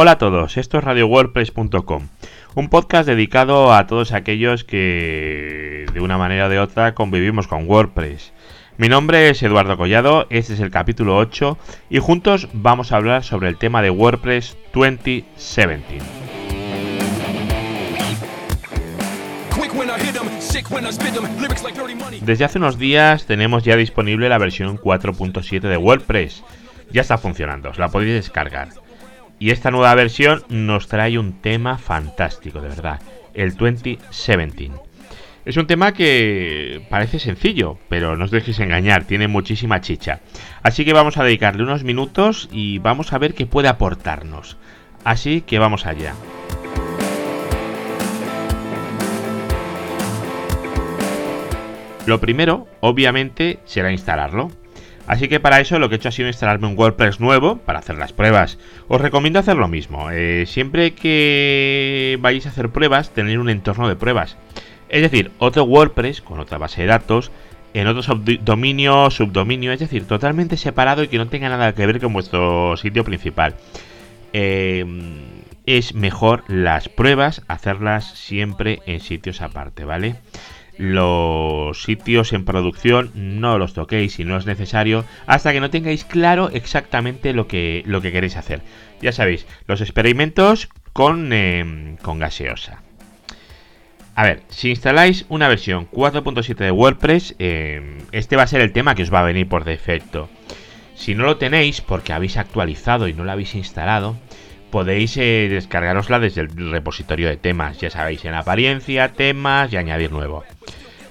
Hola a todos, esto es RadioWordPress.com, un podcast dedicado a todos aquellos que de una manera o de otra convivimos con WordPress. Mi nombre es Eduardo Collado, este es el capítulo 8 y juntos vamos a hablar sobre el tema de WordPress 2017. Desde hace unos días tenemos ya disponible la versión 4.7 de WordPress. Ya está funcionando, os la podéis descargar. Y esta nueva versión nos trae un tema fantástico, de verdad, el 2017. Es un tema que parece sencillo, pero no os dejéis engañar, tiene muchísima chicha. Así que vamos a dedicarle unos minutos y vamos a ver qué puede aportarnos. Así que vamos allá. Lo primero, obviamente, será instalarlo. Así que para eso lo que he hecho ha sido instalarme un WordPress nuevo para hacer las pruebas. Os recomiendo hacer lo mismo. Eh, siempre que vayáis a hacer pruebas, tener un entorno de pruebas. Es decir, otro WordPress con otra base de datos, en otro dominio, subdominio, es decir, totalmente separado y que no tenga nada que ver con vuestro sitio principal. Eh, es mejor las pruebas hacerlas siempre en sitios aparte, ¿vale? Los sitios en producción no los toquéis si no es necesario hasta que no tengáis claro exactamente lo que, lo que queréis hacer. Ya sabéis, los experimentos con, em, con gaseosa. A ver, si instaláis una versión 4.7 de WordPress, em, este va a ser el tema que os va a venir por defecto. Si no lo tenéis porque habéis actualizado y no lo habéis instalado, podéis eh, descargarosla desde el repositorio de temas, ya sabéis, en apariencia, temas y añadir nuevo.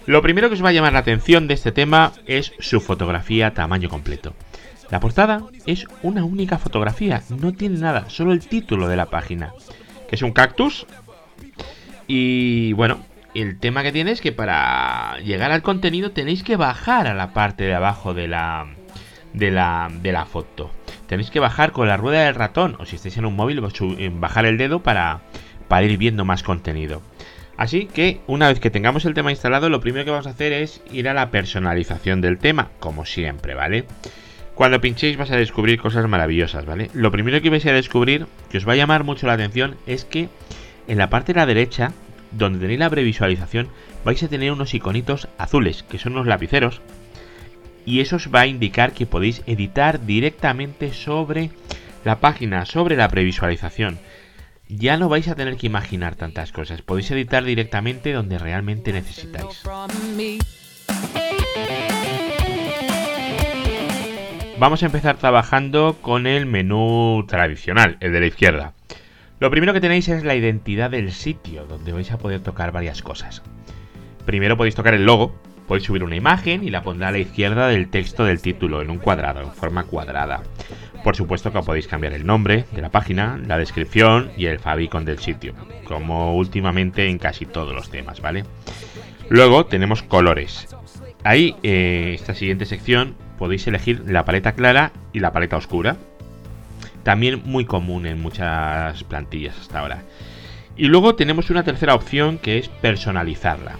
Lo primero que os va a llamar la atención de este tema es su fotografía tamaño completo. La portada es una única fotografía, no tiene nada, solo el título de la página, que es un cactus. Y bueno, el tema que tiene es que para llegar al contenido tenéis que bajar a la parte de abajo de la, de la, de la foto tenéis que bajar con la rueda del ratón o si estáis en un móvil bajar el dedo para, para ir viendo más contenido. Así que una vez que tengamos el tema instalado lo primero que vamos a hacer es ir a la personalización del tema, como siempre, ¿vale? Cuando pinchéis vas a descubrir cosas maravillosas, ¿vale? Lo primero que vais a descubrir, que os va a llamar mucho la atención, es que en la parte de la derecha, donde tenéis la previsualización, vais a tener unos iconitos azules, que son unos lapiceros, y eso os va a indicar que podéis editar directamente sobre la página, sobre la previsualización. Ya no vais a tener que imaginar tantas cosas, podéis editar directamente donde realmente necesitáis. Vamos a empezar trabajando con el menú tradicional, el de la izquierda. Lo primero que tenéis es la identidad del sitio, donde vais a poder tocar varias cosas. Primero podéis tocar el logo, Podéis subir una imagen y la pondré a la izquierda del texto del título, en un cuadrado, en forma cuadrada. Por supuesto que podéis cambiar el nombre de la página, la descripción y el favicon del sitio, como últimamente en casi todos los temas, ¿vale? Luego tenemos colores. Ahí, eh, esta siguiente sección, podéis elegir la paleta clara y la paleta oscura. También muy común en muchas plantillas hasta ahora. Y luego tenemos una tercera opción que es personalizarla.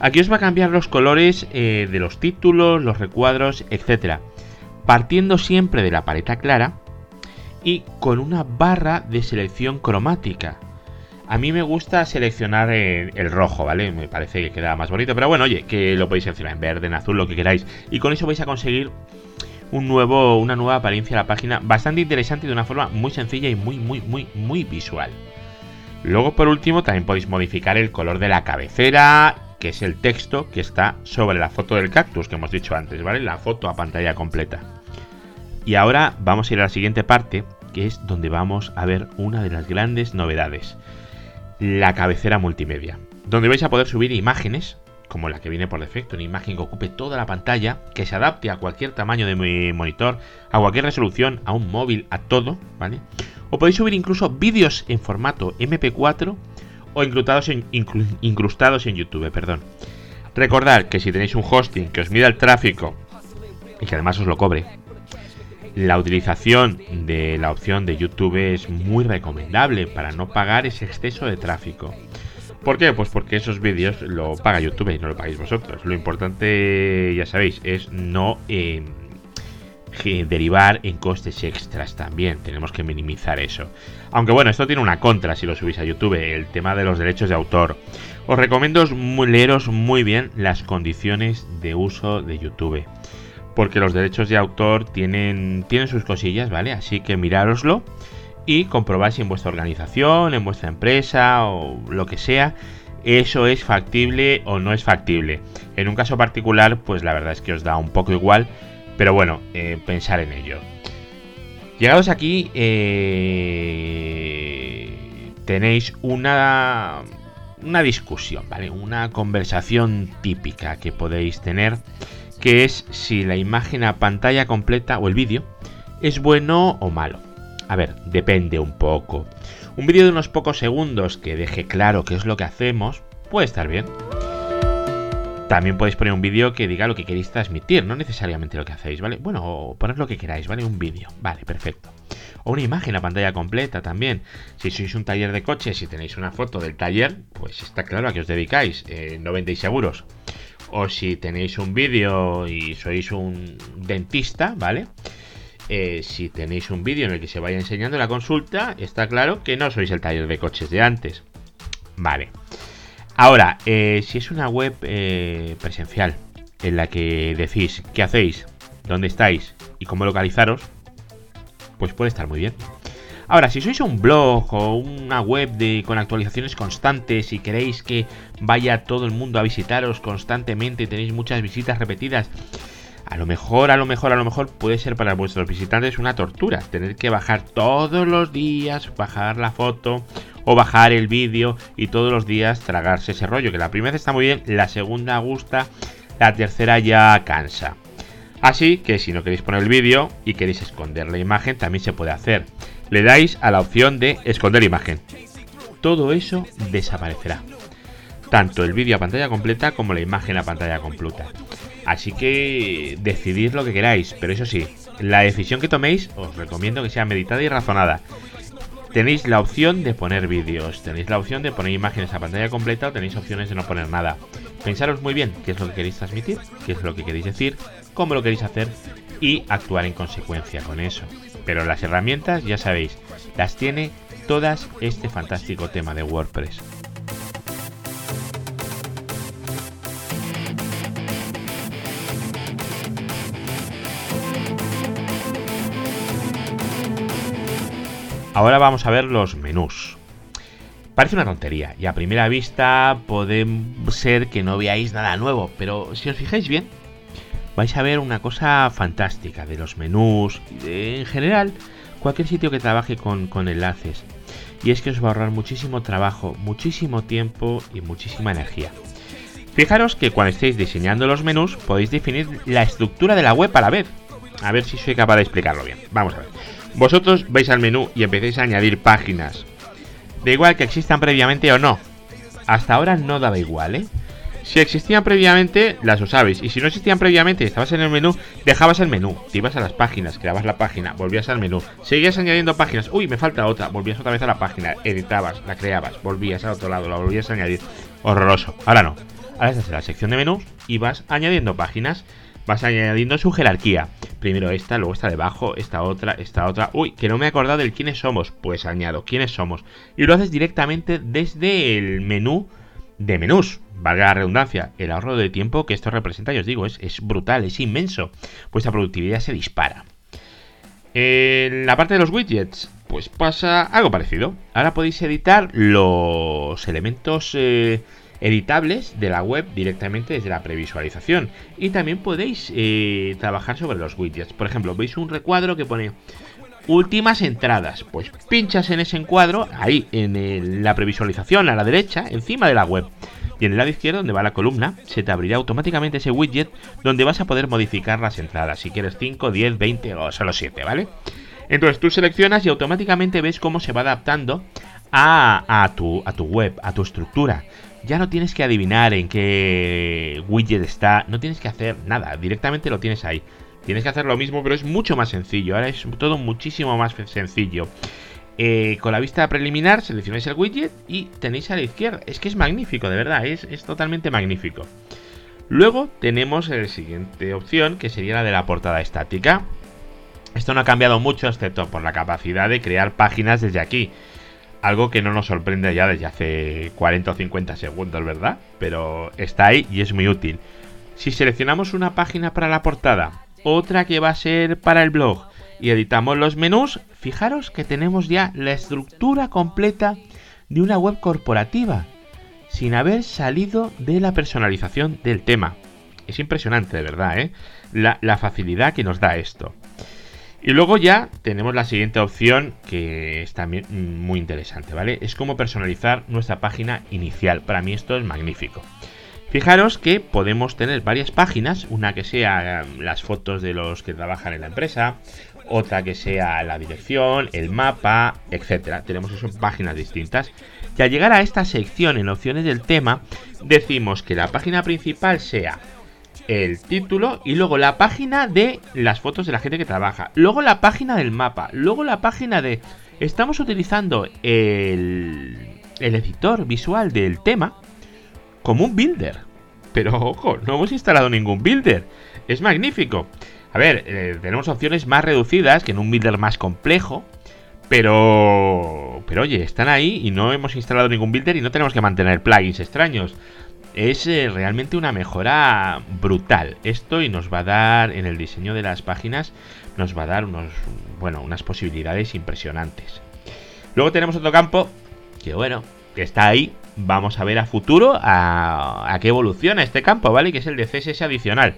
Aquí os va a cambiar los colores eh, de los títulos, los recuadros, etc. Partiendo siempre de la paleta clara y con una barra de selección cromática. A mí me gusta seleccionar el, rojo, ¿vale? Me parece que queda más bonito, pero bueno, oye, que lo podéis seleccionar en verde, en azul, lo que queráis. Y con eso vais a conseguir un nuevo, una nueva apariencia a la página bastante interesante y de una forma muy sencilla y muy, muy, muy, muy visual. Luego, por último, también podéis modificar el color de la cabecera que es el texto que está sobre la foto del cactus que hemos dicho antes, ¿vale? La foto a pantalla completa. Y ahora vamos a ir a la siguiente parte, que es donde vamos a ver una de las grandes novedades, la cabecera multimedia, donde vais a poder subir imágenes, como la que viene por defecto, una imagen que ocupe toda la pantalla, que se adapte a cualquier tamaño de mi monitor, a cualquier resolución, a un móvil, a todo, ¿vale? O podéis subir incluso vídeos en formato MP4 o incrustados en, YouTube, perdón. Recordad que si tenéis un hosting que os mida el tráfico y que además os lo cobre, la utilización de la opción de YouTube es muy recomendable para no pagar ese exceso de tráfico. ¿Por qué? Pues porque esos vídeos lo paga YouTube y no lo pagáis vosotros. Lo importante, ya sabéis, es no derivar en costes extras también. Tenemos que minimizar eso. Aunque bueno, esto tiene una contra si lo subís a YouTube, el tema de los derechos de autor. Os recomiendo leeros muy bien las condiciones de uso de YouTube. Porque los derechos de autor tienen, tienen sus cosillas, ¿vale? Así que mirároslo y comprobad si en vuestra organización, en vuestra empresa o lo que sea, eso es factible o no es factible. En un caso particular, pues la verdad es que os da un poco igual, pero bueno, eh, pensar en ello. Llegados aquí, eh, tenéis una, una discusión, ¿vale? Una conversación típica que podéis tener, que es si la imagen a pantalla completa o el vídeo es bueno o malo. A ver, depende un poco. Un vídeo de unos pocos segundos que deje claro qué es lo que hacemos puede estar bien. También podéis poner un vídeo que diga lo que queréis transmitir, no necesariamente lo que hacéis, ¿vale? Bueno, poned lo que queráis, ¿vale? Un vídeo, vale, perfecto. O una imagen a pantalla completa también. Si sois un taller de coches y tenéis una foto del taller, pues está claro a qué os dedicáis, eh, no vendéis seguros. O si tenéis un vídeo y sois un dentista, ¿vale? Eh, si tenéis un vídeo en el que se vaya enseñando la consulta, está claro que no sois el taller de coches de antes. Vale. Ahora, eh, si es una web eh, presencial en la que decís qué hacéis, dónde estáis y cómo localizaros, pues puede estar muy bien. Ahora, si sois un blog o una web de, con actualizaciones constantes y queréis que vaya todo el mundo a visitaros constantemente y tenéis muchas visitas repetidas, a lo mejor, a lo mejor, a lo mejor puede ser para vuestros visitantes una tortura. Tener que bajar todos los días, bajar la foto o bajar el vídeo y todos los días tragarse ese rollo. Que la primera vez está muy bien, la segunda gusta, la tercera ya cansa. Así que si no queréis poner el vídeo y queréis esconder la imagen, también se puede hacer. Le dais a la opción de esconder imagen. Todo eso desaparecerá. Tanto el vídeo a pantalla completa como la imagen a pantalla completa. Así que decidid lo que queráis, pero eso sí, la decisión que toméis os recomiendo que sea meditada y razonada. Tenéis la opción de poner vídeos, tenéis la opción de poner imágenes a pantalla completa o tenéis opciones de no poner nada. Pensaros muy bien qué es lo que queréis transmitir, qué es lo que queréis decir, cómo lo queréis hacer y actuar en consecuencia con eso. Pero las herramientas, ya sabéis, las tiene todas este fantástico tema de WordPress. Ahora vamos a ver los menús. Parece una tontería y a primera vista puede ser que no veáis nada nuevo, pero si os fijáis bien, vais a ver una cosa fantástica de los menús, en general, cualquier sitio que trabaje con, con enlaces. Y es que os va a ahorrar muchísimo trabajo, muchísimo tiempo y muchísima energía. Fijaros que cuando estéis diseñando los menús podéis definir la estructura de la web a la vez. A ver si soy capaz de explicarlo bien. Vamos a ver. Vosotros vais al menú y empecéis a añadir páginas. Da igual que existan previamente o no. Hasta ahora no daba igual, ¿eh? Si existían previamente, las usabais. Y si no existían previamente y estabas en el menú, dejabas el menú. Te ibas a las páginas, creabas la página, volvías al menú. Seguías añadiendo páginas. Uy, me falta otra. Volvías otra vez a la página, editabas, la creabas, volvías al otro lado, la volvías a añadir. Horroroso. Ahora no. Ahora estás en la sección de menús y vas añadiendo páginas vas añadiendo su jerarquía. Primero esta, luego esta debajo, esta otra, esta otra. Uy, que no me he acordado del quiénes somos. Pues añado quiénes somos. Y lo haces directamente desde el menú de menús. Valga la redundancia, el ahorro de tiempo que esto representa, y os digo, es, es brutal, es inmenso. Vuestra productividad se dispara. En la parte de los widgets, pues pasa algo parecido. Ahora podéis editar los elementos eh, editables de la web directamente desde la previsualización. Y también podéis eh, trabajar sobre los widgets. Por ejemplo, veis un recuadro que pone últimas entradas. Pues pinchas en ese encuadro, ahí en la previsualización a la derecha, encima de la web. Y en el lado izquierdo, donde va la columna, se te abrirá automáticamente ese widget donde vas a poder modificar las entradas. Si quieres 5, 10, 20 o solo 7, ¿vale? Entonces tú seleccionas y automáticamente ves cómo se va adaptando a, a, tu, a tu web, a tu estructura ya no tienes que adivinar en qué widget está, no tienes que hacer nada, directamente lo tienes ahí. Tienes que hacer lo mismo, pero es mucho más sencillo. Ahora es todo muchísimo más sencillo. Eh, con la vista preliminar seleccionáis el widget y tenéis a la izquierda. Es que es magnífico, de verdad, es, es totalmente magnífico. Luego tenemos la siguiente opción, que sería la de la portada estática. Esto no ha cambiado mucho, excepto por la capacidad de crear páginas desde aquí. Algo que no nos sorprende ya desde hace 40 o 50 segundos, ¿verdad? Pero está ahí y es muy útil. Si seleccionamos una página para la portada, otra que va a ser para el blog y editamos los menús, fijaros que tenemos ya la estructura completa de una web corporativa sin haber salido de la personalización del tema. Es impresionante, de verdad, ¿eh? la, la facilidad que nos da esto. Y luego ya tenemos la siguiente opción que es también muy interesante, ¿vale? Es cómo personalizar nuestra página inicial. Para mí esto es magnífico. Fijaros que podemos tener varias páginas, una que sea las fotos de los que trabajan en la empresa, otra que sea la dirección, el mapa, etcétera. Tenemos eso páginas distintas. Y al llegar a esta sección en opciones del tema, decimos que la página principal sea el título y luego la página de las fotos de la gente que trabaja, luego la página del mapa, luego la página de... Estamos utilizando el, el editor visual del tema como un builder. Pero ojo, no hemos instalado ningún builder. Es magnífico. A ver, eh, tenemos opciones más reducidas que en un builder más complejo. Pero... Pero oye, están ahí y no hemos instalado ningún builder y no tenemos que mantener plugins extraños. Es eh, realmente una mejora brutal. Esto y nos va a dar en el diseño de las páginas, nos va a dar unos, bueno, unas posibilidades impresionantes. Luego tenemos otro campo que bueno, que está ahí, vamos a ver a futuro a, qué evoluciona este campo, ¿vale? Que es el de CSS adicional.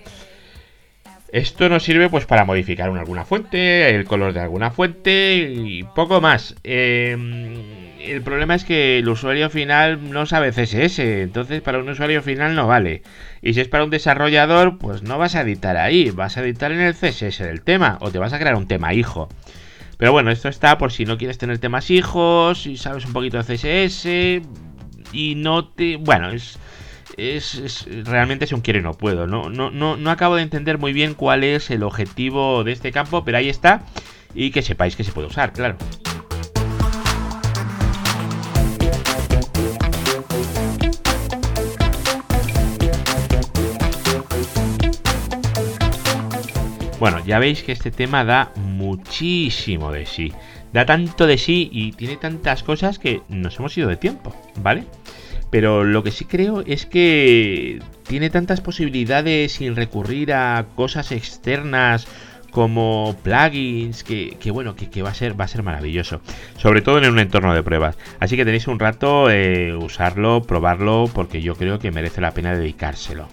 Esto nos sirve pues para modificar alguna fuente, el color de alguna fuente y poco más. Em, el problema es que el usuario final no sabe CSS, entonces para un usuario final no vale. Y si es para un desarrollador, pues no vas a editar ahí, vas a editar en el CSS del tema o te vas a crear un tema hijo. Pero bueno, esto está por si no quieres tener temas hijos y sabes un poquito de CSS, y no te... Bueno, es... Es, realmente es un quiero y no puedo. No, no, no, no acabo de entender muy bien cuál es el objetivo de este campo, pero ahí está. Y que sepáis que se puede usar, claro. Bueno, ya veis que este tema da muchísimo de sí. Da tanto de sí y tiene tantas cosas que nos hemos ido de tiempo, ¿vale? Pero lo que sí creo es que tiene tantas posibilidades sin recurrir a cosas externas como plugins que, bueno que, va a ser va a ser maravilloso sobre todo en un entorno de pruebas así que tenéis un rato eh, usarlo probarlo porque yo creo que merece la pena dedicárselo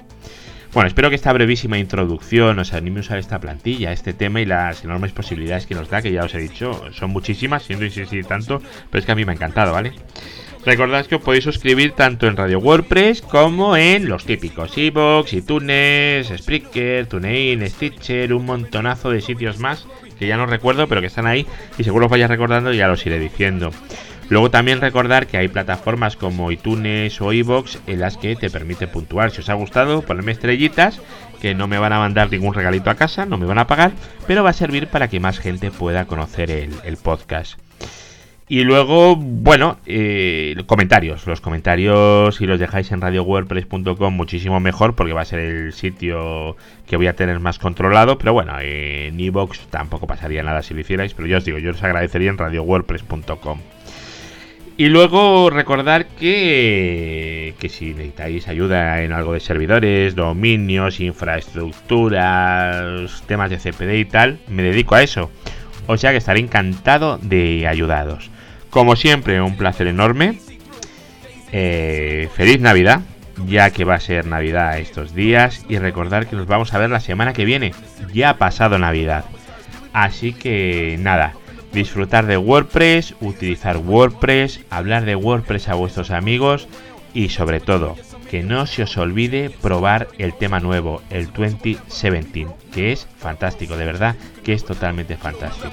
bueno, espero que esta brevísima introducción os anime a usar esta plantilla, este tema y las enormes posibilidades que nos da, que ya os he dicho, son muchísimas, siendo insistir tanto, pero es que a mí me ha encantado, ¿vale? Recordad que os podéis suscribir tanto en Radio WordPress como en los típicos Evox, iTunes, Spreaker, TuneIn, Stitcher, un montonazo de sitios más que ya no recuerdo, pero que están ahí y seguro os vaya recordando y ya los iré diciendo. Luego también recordar que hay plataformas como iTunes o iBox en las que te permite puntuar. Si os ha gustado, ponerme estrellitas, que no me van a mandar ningún regalito a casa, no me van a pagar, pero va a servir para que más gente pueda conocer el podcast. Y luego, bueno, eh, comentarios. Los comentarios, si los dejáis en radiowordpress.com, muchísimo mejor, porque va a ser el sitio que voy a tener más controlado. Pero bueno, en iBox tampoco pasaría nada si lo hicierais. Pero yo os digo, yo os agradecería en radiowordpress.com. Y luego recordar que, que si necesitáis ayuda en algo de servidores, dominios, infraestructuras, temas de CPD y tal, me dedico a eso. O sea que estaré encantado de ayudaros. Como siempre, un placer enorme. Eh, feliz Navidad, ya que va a ser Navidad estos días. Y recordar que nos vamos a ver la semana que viene. Ya ha pasado Navidad. Así que nada, disfrutar de WordPress, utilizar WordPress, hablar de WordPress a vuestros amigos y sobre todo, que no se os olvide probar el tema nuevo, el 2017, que es fantástico, de verdad, que es totalmente fantástico.